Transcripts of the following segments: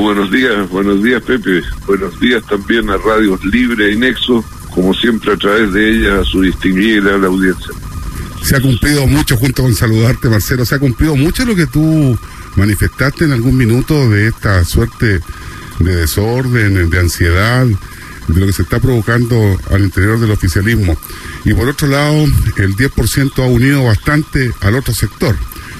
Buenos días, buenos días Pepe, buenos días también a Radios Libre y Nexo, como siempre a través de ella a su distinguida la audiencia. Se ha cumplido mucho, junto con saludarte Marcelo, se ha cumplido mucho lo que tú manifestaste en algún minuto de esta suerte de desorden, de ansiedad, de lo que se está provocando al interior del oficialismo. Y por otro lado, el 10% ha unido bastante al otro sector.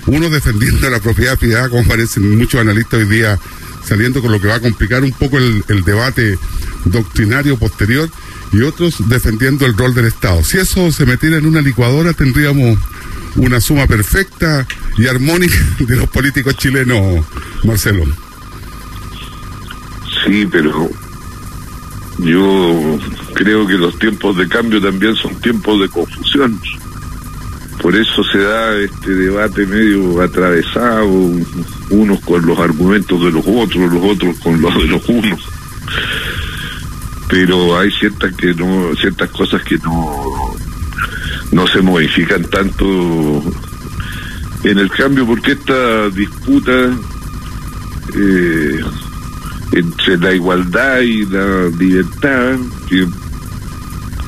Uno defendiendo la propiedad privada, como parecen muchos analistas hoy día saliendo con lo que va a complicar un poco el, debate doctrinario posterior, y otros defendiendo el rol del Estado. Si eso se metiera en una licuadora, tendríamos una suma perfecta y armónica de los políticos chilenos, Marcelo. Sí, pero yo creo que los tiempos de cambio también son tiempos de confusión. Por eso se da este debate medio atravesado, unos con los argumentos de los otros, los otros con los de los unos. Pero hay ciertas que no, ciertas cosas que no, no se modifican tanto en el cambio, porque esta disputa eh, entre la igualdad y la libertad, que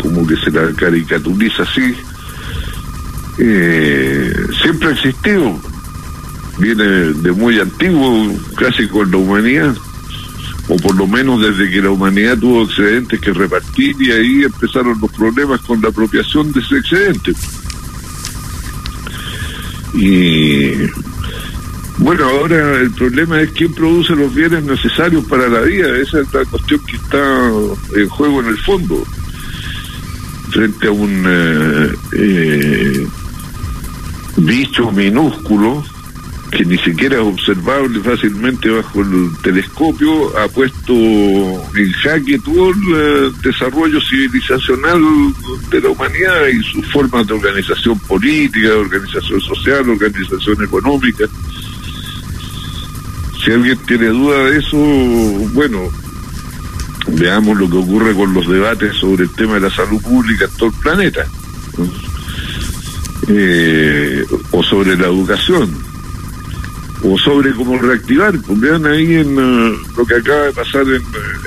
como que se la caricaturiza así, eh, siempre ha existido, viene de muy antiguo, casi con la humanidad, o por lo menos desde que la humanidad tuvo excedentes que repartir y ahí empezaron los problemas con la apropiación de ese excedente. Y bueno, ahora el problema es quién produce los bienes necesarios para la vida. Esa es la cuestión que está en juego en el fondo. Frente a un eh, eh, bicho minúsculo que ni siquiera es observable fácilmente bajo el telescopio, ha puesto en jaque todo el eh, desarrollo civilizacional de la humanidad y sus formas de organización política, organización social, organización económica. Si alguien tiene duda de eso, bueno, veamos lo que ocurre con los debates sobre el tema de la salud pública en todo el planeta. Eh, o sobre la educación o sobre cómo reactivar. Pues vean ahí en uh, lo que acaba de pasar en,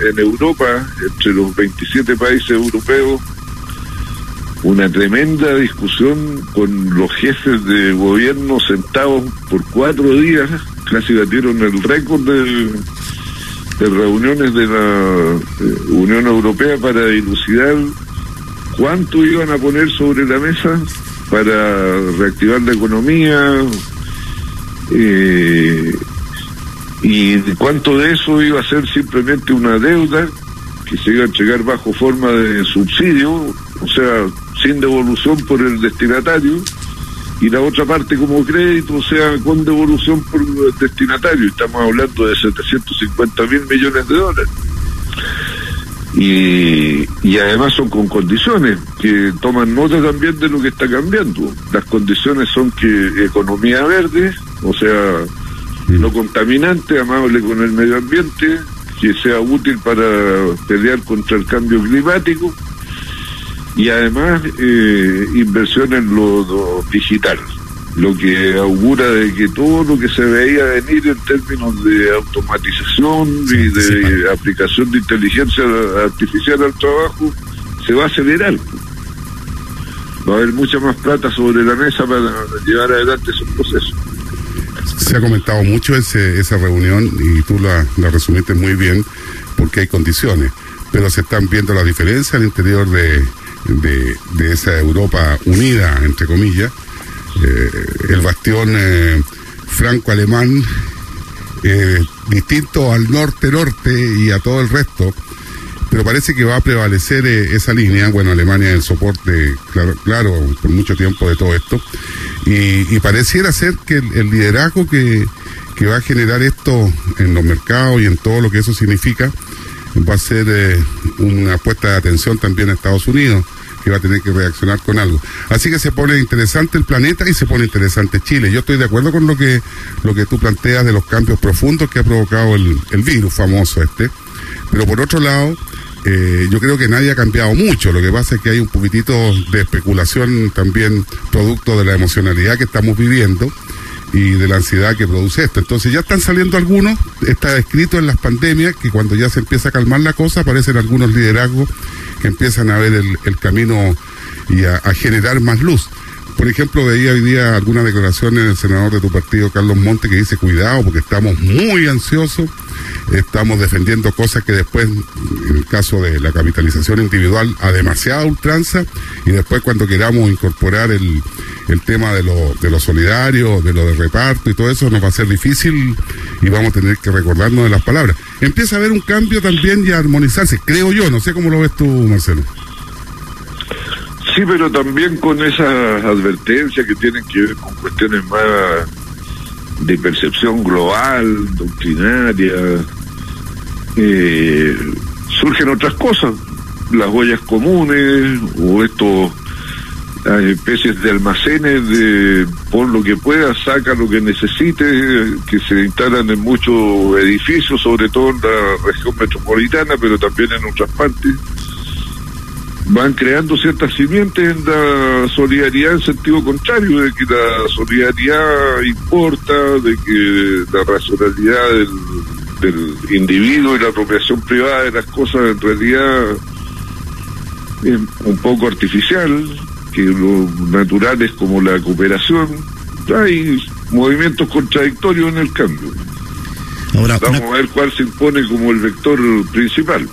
en, Europa, entre los 27 países europeos, una tremenda discusión con los jefes de gobierno sentados por cuatro días, casi batieron el récord de, de reuniones de la eh, Unión Europea para dilucidar cuánto iban a poner sobre la mesa para reactivar la economía, eh, y cuánto de eso iba a ser simplemente una deuda que se iba a entregar bajo forma de subsidio, o sea, sin devolución por el destinatario, y la otra parte como crédito, o sea, con devolución por el destinatario. Estamos hablando de 750 mil millones de dólares. Y, y además son con condiciones que toman nota también de lo que está cambiando. Las condiciones son que economía verde, o sea, no contaminante, amable con el medio ambiente, que sea útil para pelear contra el cambio climático y además eh, inversión en lo, lo, digital, lo que augura de que todo lo que se veía venir en términos de automatización sí, y de sí, aplicación de inteligencia artificial al trabajo se va a acelerar. Va a haber mucha más plata sobre la mesa para llevar adelante esos procesos se ha comentado mucho ese, esa reunión y tú la, la, resumiste muy bien porque hay condiciones, pero se están viendo las diferencias al interior de, de, esa Europa unida, entre comillas. Eh, el bastión eh, franco-alemán, eh, distinto al norte-norte y a todo el resto, pero parece que va a prevalecer esa línea. Bueno, Alemania es el soporte, claro, claro, por mucho tiempo de todo esto. Y, pareciera ser que el, liderazgo que, que, va a generar esto en los mercados y en todo lo que eso significa va a ser eh, una puesta de atención también a Estados Unidos que va a tener que reaccionar con algo. Así que se pone interesante el planeta y se pone interesante Chile. Yo estoy de acuerdo con lo que lo que tú planteas de los cambios profundos que ha provocado el virus famoso este. Pero por otro lado, eh, yo creo que nadie ha cambiado mucho. Lo que pasa es que hay un poquitito de especulación también producto de la emocionalidad que estamos viviendo y de la ansiedad que produce esto. Entonces ya están saliendo algunos, está escrito en las pandemias que cuando ya se empieza a calmar la cosa aparecen algunos liderazgos que empiezan a ver el, camino y a, generar más luz. Por ejemplo, veía hoy día algunas declaraciones del senador de tu partido, Carlos Monte, que dice, cuidado, porque estamos muy ansiosos, estamos defendiendo cosas que después, en el caso de la capitalización individual, a demasiada ultranza, y después cuando queramos incorporar el, el tema de lo, de lo solidario, de lo de reparto y todo eso nos va a ser difícil y vamos a tener que recordarnos de las palabras. Empieza a haber un cambio también y a armonizarse, creo yo, no sé cómo lo ves tú, Marcelo. Sí, pero también con esas advertencias que tienen que ver con cuestiones más de percepción global, doctrinaria, eh, surgen otras cosas, las huellas comunes o estos especies de almacenes de por lo que pueda, saca lo que necesite, que se instalan en muchos edificios, sobre todo en la región metropolitana, pero también en otras partes. Van creando ciertas simientes en la solidaridad en sentido contrario, de que la solidaridad importa, de que la racionalidad del, del individuo y la apropiación privada de las cosas en realidad es un poco artificial que lo natural es como la cooperación. Hay movimientos contradictorios en el cambio. Ahora, Vamos a ver cuál se impone como el vector principal.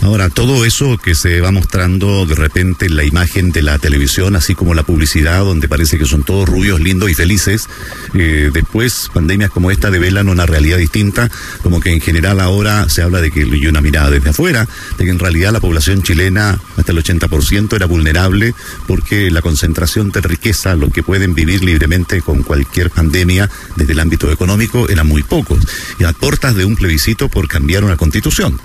Ahora, todo eso que se va mostrando de repente en la imagen de la televisión, así como la publicidad, donde parece que son todos rubios, lindos y felices, eh, después pandemias como esta develan una realidad distinta, como que en general ahora se habla de que, y una mirada desde afuera, de que en realidad la población chilena, hasta el 80%, era vulnerable porque la concentración de riqueza, los que pueden vivir libremente con cualquier pandemia desde el ámbito económico, eran muy pocos, y a portas de un plebiscito por cambiar una constitución.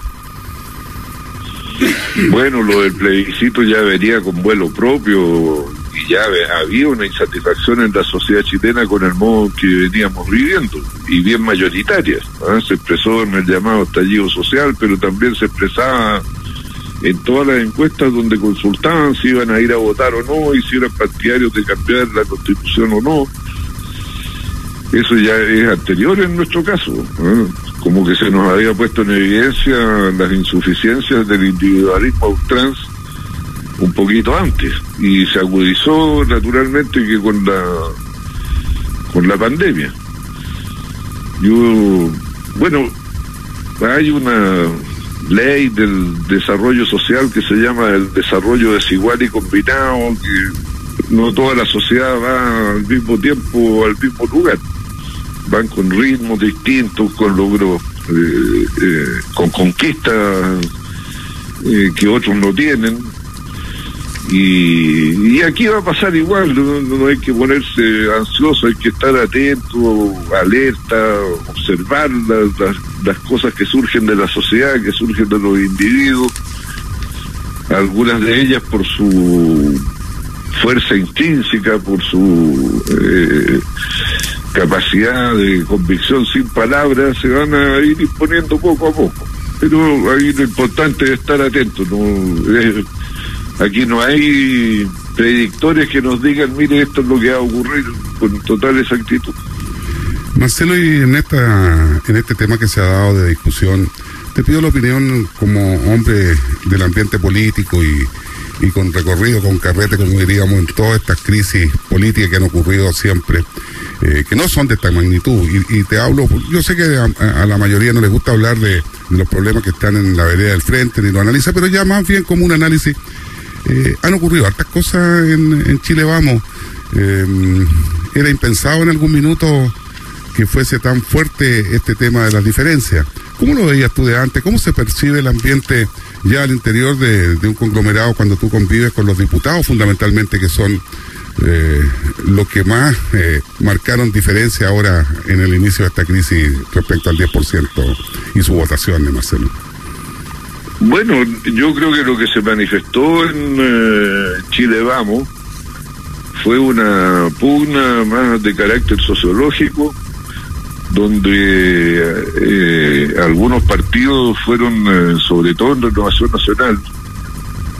Bueno, lo del plebiscito ya venía con vuelo propio y ya había una insatisfacción en la sociedad chilena con el modo que veníamos viviendo y bien mayoritaria. Se expresó en el llamado estallido social, pero también se expresaba en todas las encuestas donde consultaban si iban a ir a votar o no y si eran partidarios de cambiar la constitución o no. Eso ya es anterior en nuestro caso como que se nos había puesto en evidencia las insuficiencias del individualismo trans un poquito antes. Y se agudizó naturalmente que con la con la pandemia. Yo bueno hay una ley del desarrollo social que se llama el desarrollo desigual y combinado que no toda la sociedad va al mismo tiempo al mismo lugar van con ritmos distintos, con logros, eh, eh, con conquistas eh, que otros no tienen. Y, aquí va a pasar igual, no, hay que ponerse ansioso, hay que estar atento, alerta, observar las, las cosas que surgen de la sociedad, que surgen de los individuos, algunas de ellas por su fuerza intrínseca, por su eh, capacidad de convicción sin palabras, se van a ir imponiendo poco a poco. Pero ahí lo importante es estar atentos. ¿no? aquí no hay predictores que nos digan, mire, esto es lo que va a ocurrir con total exactitud. Marcelo, y en, esta, en este tema que se ha dado de discusión, te pido la opinión como hombre del ambiente político y, y con recorrido, con carrete, como diríamos, en todas estas crisis políticas que han ocurrido siempre. Eh, que no son de esta magnitud. Y, te hablo, yo sé que a, la mayoría no les gusta hablar de, los problemas que están en la vereda del frente, ni lo analiza, pero ya más bien como un análisis. Eh, han ocurrido hartas cosas en, Chile, vamos. Eh, era impensado en algún minuto que fuese tan fuerte este tema de las diferencias. ¿Cómo lo veías tú de antes? ¿Cómo se percibe el ambiente ya al interior de, un conglomerado cuando tú convives con los diputados, fundamentalmente, que son eh, lo que más eh, marcaron diferencia ahora en el inicio de esta crisis respecto al 10% y su votación de Marcelo? Bueno, yo creo que lo que se manifestó en eh, Chile Vamos fue una pugna más de carácter sociológico, donde eh, algunos partidos fueron, sobre todo en Renovación Nacional,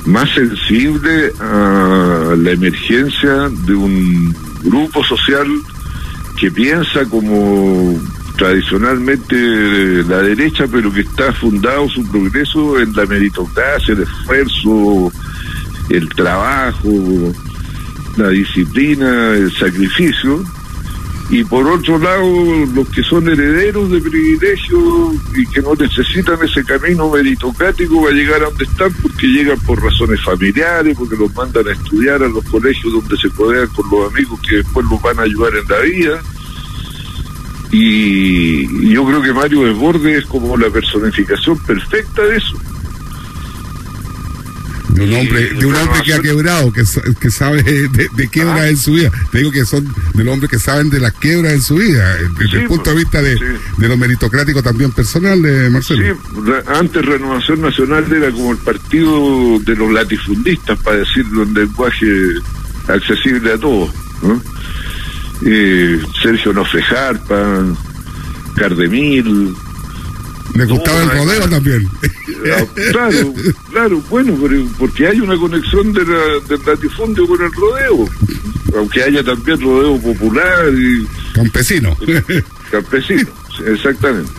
más sensible a la emergencia de un grupo social que piensa como tradicionalmente la derecha, pero que está fundado su progreso en la meritocracia, el esfuerzo, el trabajo, la disciplina, el sacrificio, y por otro lado los que son herederos de privilegios y que no necesitan ese camino meritocrático va a llegar a donde están porque llegan por razones familiares, porque los mandan a estudiar a los colegios donde se codean con los amigos que después los van a ayudar en la vida. Y, yo creo que Mario Desbordes es como la personificación perfecta de eso de un hombre, de un hombre que ha quebrado, que, que sabe de, de quiebras ah. en su vida. Te digo que son del hombre que saben de las quiebras en su vida, desde el punto de vista de, de lo meritocrático también personal de Marcelo. Sí, antes Renovación Nacional era como el partido de los latifundistas, para decirlo en lenguaje accesible a todos. Eh, Sergio Nofejarpa, Cardemil, me gustaba el rodeo también. Ah, claro, claro, bueno, porque hay una conexión de del latifundio con el rodeo, aunque haya también rodeo popular y... Campesino. Campesino, exactamente.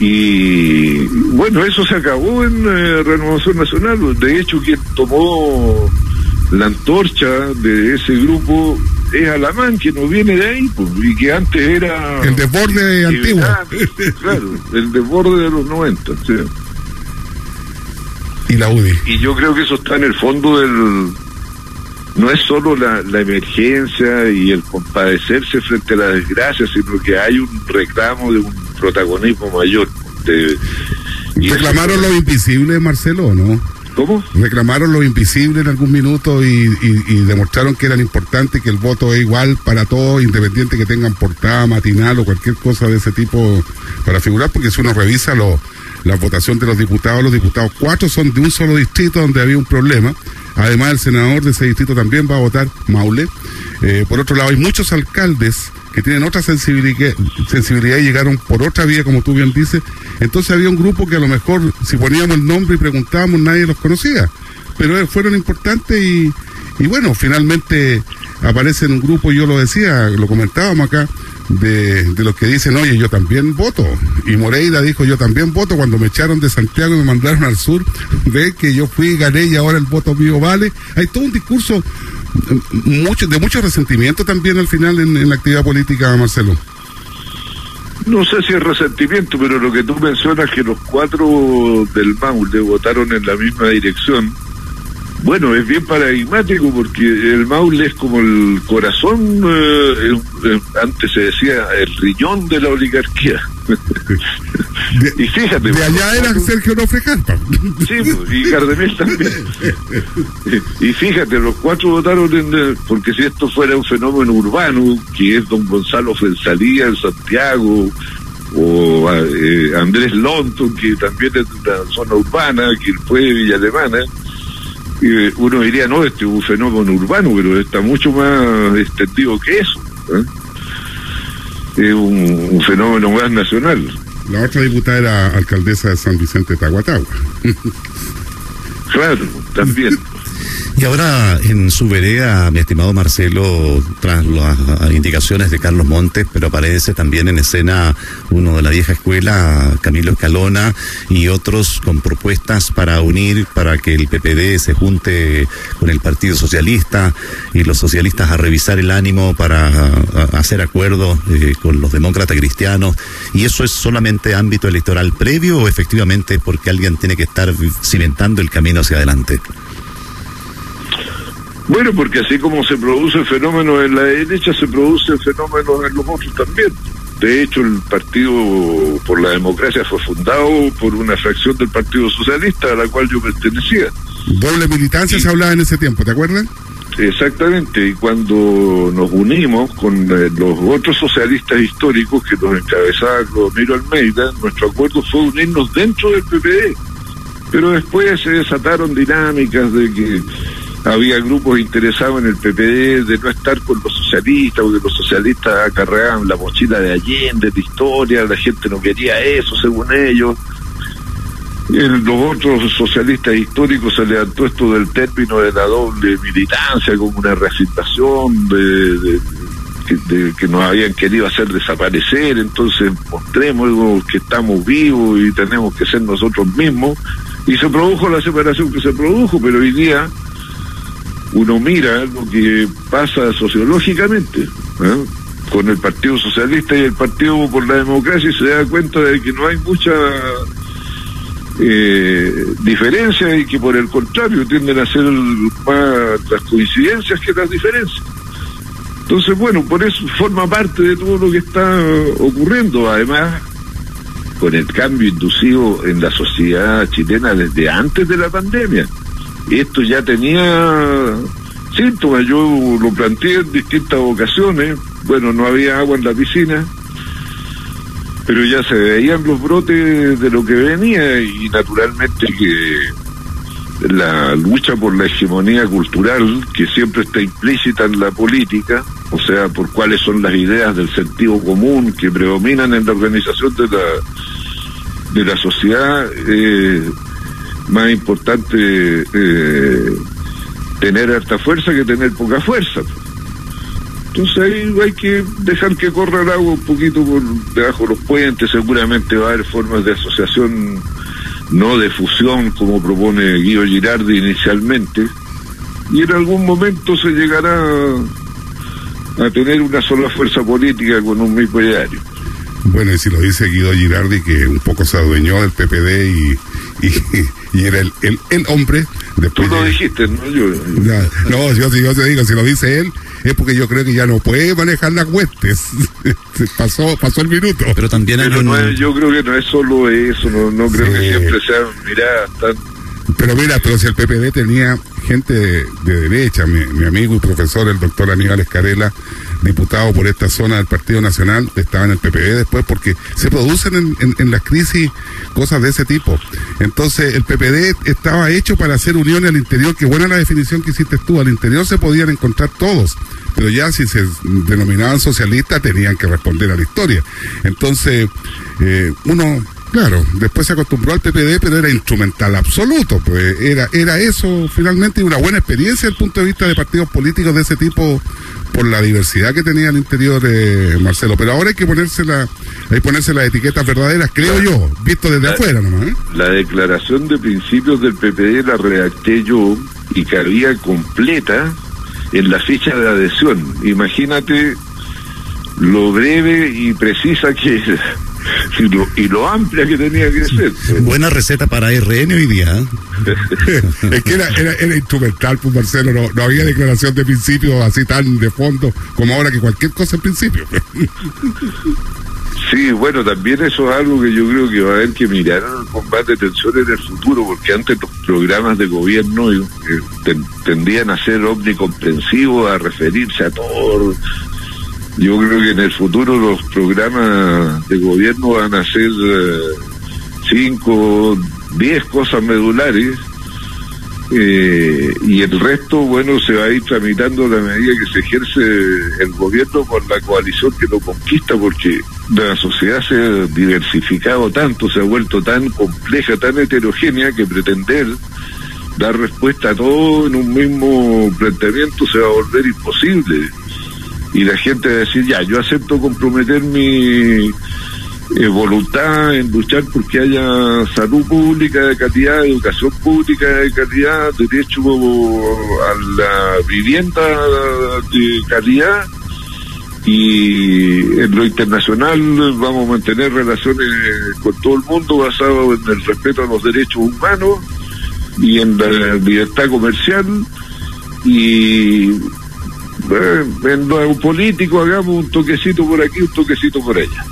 Y bueno, eso se acabó en eh, Renovación Nacional. De hecho, quien tomó la antorcha de ese grupo es Alamán, que no viene de ahí, pues, y que antes era... El desborde antiguo. Claro, el desborde de los 90. Y la UDI. Y yo creo que eso está en el fondo del... No es solo la, la emergencia y el compadecerse frente a la desgracia, sino que hay un reclamo de un protagonismo mayor. De, Reclamaron lo invisible, Marcelo, ¿no? ¿Cómo? Reclamaron lo invisible en algún minuto y, demostraron que eran importantes, que el voto es igual para todos, independiente que tengan portada matinal o cualquier cosa de ese tipo para figurar, porque si uno revisa lo, la votación de los diputados, los diputados cuatro son de un solo distrito donde había un problema. Además, el senador de ese distrito también va a votar Maule. Eh, por otro lado, hay muchos alcaldes que tienen otra sensibilidad, sensibilidad y llegaron por otra vía, como tú bien dices. Entonces había un grupo que a lo mejor, si poníamos el nombre y preguntábamos, nadie los conocía. Pero fueron importantes y, y bueno, finalmente aparece en un grupo, yo lo decía, lo comentábamos acá, de, de, los que dicen, oye, yo también voto. Y Moreira dijo, yo también voto. Cuando me echaron de Santiago y me mandaron al sur, ve que yo fui, gané y ahora el voto mío vale. Hay todo un discurso mucho, de mucho resentimiento también al final en, la actividad política, Marcelo. No sé si es resentimiento, pero lo que tú mencionas que los cuatro del Maule votaron en la misma dirección, bueno, es bien paradigmático porque el Maule es como el corazón, eh, antes se decía el riñón de la oligarquía. Y fíjate. De allá era Sergio Nofrejarpa. sí, pues, y Cardemil también. y fíjate, los cuatro votaron en, porque si esto fuera un fenómeno urbano, que es don Gonzalo Fensalía en Santiago, o eh, Andrés Lonton, que también es de una zona urbana, que fue de Villa Alemana, uno diría, no, este es un fenómeno urbano, pero está mucho más extendido que eso. ¿eh? Es un, fenómeno más nacional. La otra diputada era alcaldesa de San Vicente de Tahuatahua. claro, también. Y ahora en su vereda, mi estimado Marcelo, tras las indicaciones de Carlos Montes, pero aparece también en escena uno de la vieja escuela, Camilo Escalona, y otros con propuestas para unir, para que el PPD se junte con el Partido Socialista y los socialistas a revisar el ánimo para hacer acuerdos eh, con los demócratas cristianos. ¿Y eso es solamente ámbito electoral previo o efectivamente porque alguien tiene que estar cimentando el camino hacia adelante? Bueno, porque así como se produce el fenómeno en la derecha, se produce el fenómeno en los otros también. De hecho, el Partido por la Democracia fue fundado por una fracción del Partido Socialista a la cual yo pertenecía. Doble militancia se hablaba en ese tiempo, ¿te acuerdas? Exactamente, y cuando nos unimos con eh, los otros socialistas históricos que nos encabezaba Clodomiro Almeida, nuestro acuerdo fue unirnos dentro del PPD. Pero después se desataron dinámicas de que había grupos interesados en el PPD de no estar con los socialistas, porque los socialistas acarreaban la mochila de Allende, de historia, la gente no quería eso, según ellos. Los otros socialistas históricos se levantó esto del término de la doble militancia como una reafirmación de, que, que nos habían querido hacer desaparecer, entonces mostremos que estamos vivos y tenemos que ser nosotros mismos. Y se produjo la separación que se produjo, pero hoy día uno mira lo que pasa sociológicamente ¿eh? con el Partido Socialista y el Partido por la Democracia y se da cuenta de que no hay mucha eh, diferencia y que por el contrario tienden a ser más las coincidencias que las diferencias. Entonces, bueno, por eso forma parte de todo lo que está ocurriendo. Además, con el cambio inducido en la sociedad chilena desde antes de la pandemia esto ya tenía síntomas, yo lo planteé en distintas ocasiones, bueno, no había agua en la piscina, pero ya se veían los brotes de lo que venía y naturalmente que la lucha por la hegemonía cultural, que siempre está implícita en la política, o sea, por cuáles son las ideas del sentido común que predominan en la organización de la, de la sociedad, eh, más importante eh, tener harta fuerza que tener poca fuerza. Entonces ahí hay que dejar que corra el agua un poquito por debajo de los puentes, seguramente va a haber formas de asociación, no de fusión como propone Guido Girardi inicialmente, y en algún momento se llegará a tener una sola fuerza política con un mismo diario. Bueno, y si lo dice Guido Girardi, que un poco se adueñó del PPD y, y, era el, el, hombre. Después Tú lo dijiste, ¿no? Yo, no, yo, yo te digo, si lo dice él, es porque yo creo que ya no puede manejar las huestes. pasó, pasó el minuto. Pero también yo creo que no es solo eso, no, no creo que siempre sea miradas tan pero mira, pero si el PPD tenía gente de, derecha, mi, mi, amigo y profesor, el doctor Aníbal Escarela, diputado por esta zona del Partido Nacional, estaba en el PPD después, porque se producen en, las crisis cosas de ese tipo. Entonces, el PPD estaba hecho para hacer uniones al interior, que buena la definición que hiciste tú, al interior se podían encontrar todos, pero ya si se denominaban socialistas tenían que responder a la historia. Entonces, eh, uno Claro, después se acostumbró al PPD, pero era instrumental absoluto, pues era, era eso finalmente una buena experiencia desde el punto de vista de partidos políticos de ese tipo por la diversidad que tenía el interior, eh, Marcelo. Pero ahora hay que ponerse la, hay que ponerse las etiquetas verdaderas, creo yo, visto desde afuera nomás. ¿eh? La declaración de principios del PPD la redacté yo y cabía completa en la ficha de adhesión. Imagínate lo breve y precisa que es y lo, y lo amplia que tenía que ser. Buena receta para RN hoy día. ¿eh? es que era, era, instrumental, pues Marcelo, no, no había declaración de principio así tan de fondo como ahora que cualquier cosa en principio. Sí, bueno, también eso es algo que yo creo que va a haber que mirar el combate de tensión en el futuro, porque antes los programas de gobierno eh, tendían a ser omnicomprensivos, a referirse a todo, yo creo que en el futuro los programas de gobierno van a ser eh, cinco, diez cosas medulares eh, y el resto, bueno, se va a ir tramitando a la medida que se ejerce el gobierno con la coalición que lo conquista, porque la sociedad se ha diversificado tanto, se ha vuelto tan compleja, tan heterogénea, que pretender dar respuesta a todo en un mismo planteamiento se va a volver imposible y la gente decir, ya, yo acepto comprometer mi eh, voluntad en luchar porque haya salud pública de calidad, educación pública de calidad, derecho a la vivienda de calidad y en lo internacional vamos a mantener relaciones con todo el mundo basado en el respeto a los derechos humanos y en la libertad comercial y eh, en lo político hagamos un toquecito por aquí, un toquecito por allá.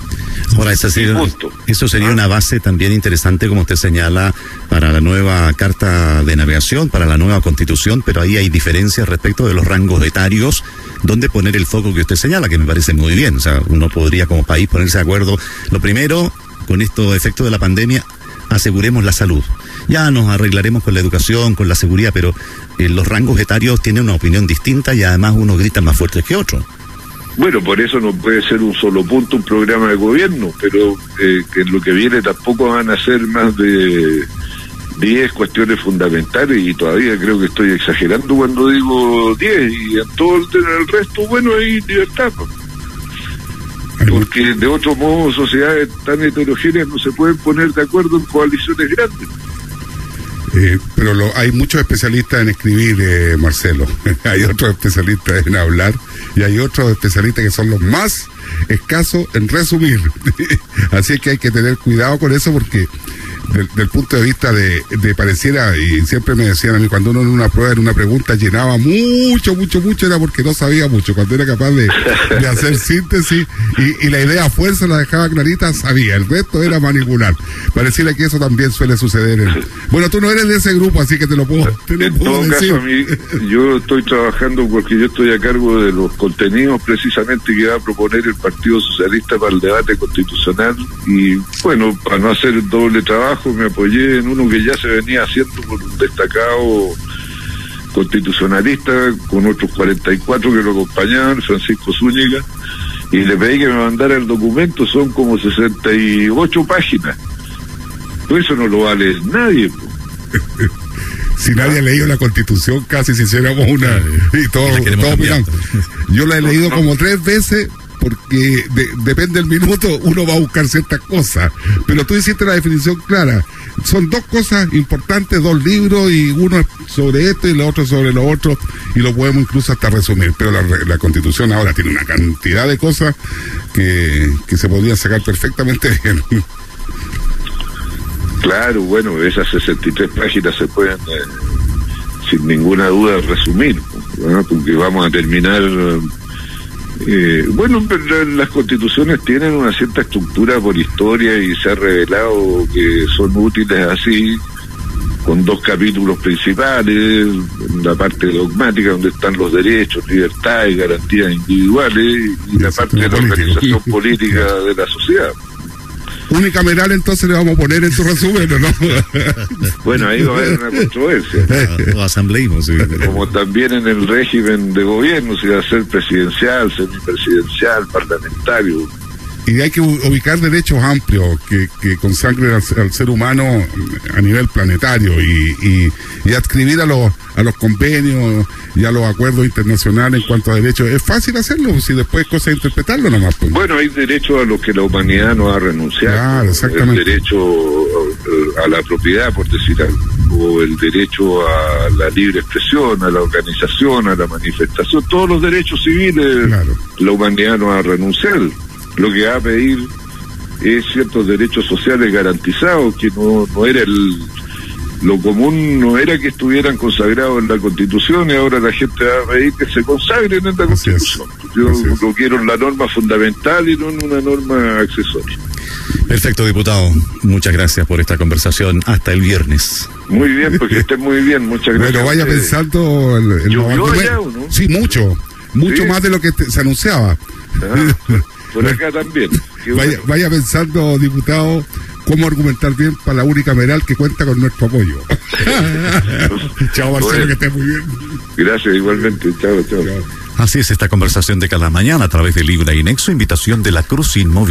Ahora, esa sería, eso sería una base también interesante, como usted señala, para la nueva carta de navegación, para la nueva constitución, pero ahí hay diferencias respecto de los rangos etarios, donde poner el foco que usted señala, que me parece muy bien. O sea, uno podría como país ponerse de acuerdo. Lo primero, con estos efectos de la pandemia, aseguremos la salud. Ya nos arreglaremos con la educación, con la seguridad, pero eh, los rangos etarios tienen una opinión distinta y además uno grita más fuerte que otro. Bueno, por eso no puede ser un solo punto un programa de gobierno, pero eh, que en lo que viene tampoco van a ser más de 10 cuestiones fundamentales y todavía creo que estoy exagerando cuando digo 10 y en todo el, resto, bueno, hay libertad. Pues. Porque de otro modo sociedades tan heterogéneas no se pueden poner de acuerdo en coaliciones grandes. Eh, pero hay muchos especialistas en escribir, eh, Marcelo. hay otros especialistas en hablar y hay otros especialistas que son los más escasos en resumir. Así que hay que tener cuidado con eso porque del, punto de vista de, pareciera, y siempre me decían a mí, cuando uno en una prueba, en una pregunta, llenaba mucho, mucho, mucho, era porque no sabía mucho. Cuando era capaz de, hacer síntesis y, la idea a fuerza la dejaba clarita, sabía. El resto era manipular. Pareciera que eso también suele suceder. bueno, tú no eres de ese grupo, así que te lo puedo, en todo Caso, a mí, yo estoy trabajando porque yo estoy a cargo de los contenidos precisamente que va a proponer el Partido Socialista para el debate constitucional y bueno, para no hacer doble trabajo, me apoyé en uno que ya se venía haciendo por un destacado constitucionalista con otros 44 que lo acompañaban, Francisco Zúñiga, y le pedí que me mandara el documento, son como 68 páginas. Pues eso no lo vale nadie. si nadie ha leído la constitución, casi si hiciéramos una y todo, Yo la he leído como tres veces porque depende del minuto, uno va a buscar ciertas cosas. Pero tú hiciste la definición clara. Son dos cosas importantes, dos libros, y uno sobre esto y el otro sobre lo otro, y lo podemos incluso hasta resumir. Pero la, constitución ahora tiene una cantidad de cosas que, se podrían sacar perfectamente bien. Claro, bueno, esas 63 páginas se pueden, eh, sin ninguna duda, resumir, porque vamos a terminar eh, bueno, las constituciones tienen una cierta estructura por historia y se ha revelado que son útiles así, con dos capítulos principales, la parte dogmática donde están los derechos, libertades, garantías individuales y la parte de la organización política de la sociedad unicameral entonces le vamos a poner en tu resumen, ¿no? bueno, ahí va a haber una controversia. O asambleísmo, Como también en el régimen de gobierno, si va a ser presidencial, semipresidencial, parlamentario y hay que ubicar derechos amplios que, que consagren al, ser humano a nivel planetario y, y, adscribir a los, a los convenios y a los acuerdos internacionales en cuanto a derechos. Es fácil hacerlo, si después es cosa de interpretarlo nomás. Pues. Bueno, hay derechos a los que la humanidad no ha renunciado. Claro, exactamente. El derecho eh, a la propiedad, por decir algo, o el derecho a la libre expresión, a la organización, a la manifestación, todos los derechos civiles la humanidad no ha renunciado lo que va a pedir es ciertos derechos sociales garantizados, que no, no era el, lo común no era que estuvieran consagrados en la Constitución y ahora la gente va a pedir que se consagren en la Constitución. Yo lo quiero en la norma fundamental y no en una norma accesoria. Perfecto, diputado. Muchas gracias por esta conversación. Hasta el viernes. Muy bien, porque esté muy bien. Muchas gracias. Bueno, vaya pensando. En, Sí, mucho. Mucho más de lo que se anunciaba. Ah, por acá también. Vaya, pensando, diputado, cómo argumentar bien para la única meral que cuenta con nuestro apoyo. chao, Marcelo, que esté muy bien. Gracias, igualmente. Chao, chao. Así es esta conversación de cada mañana a través de Libra y Nexo, invitación de la Cruz Inmóvil.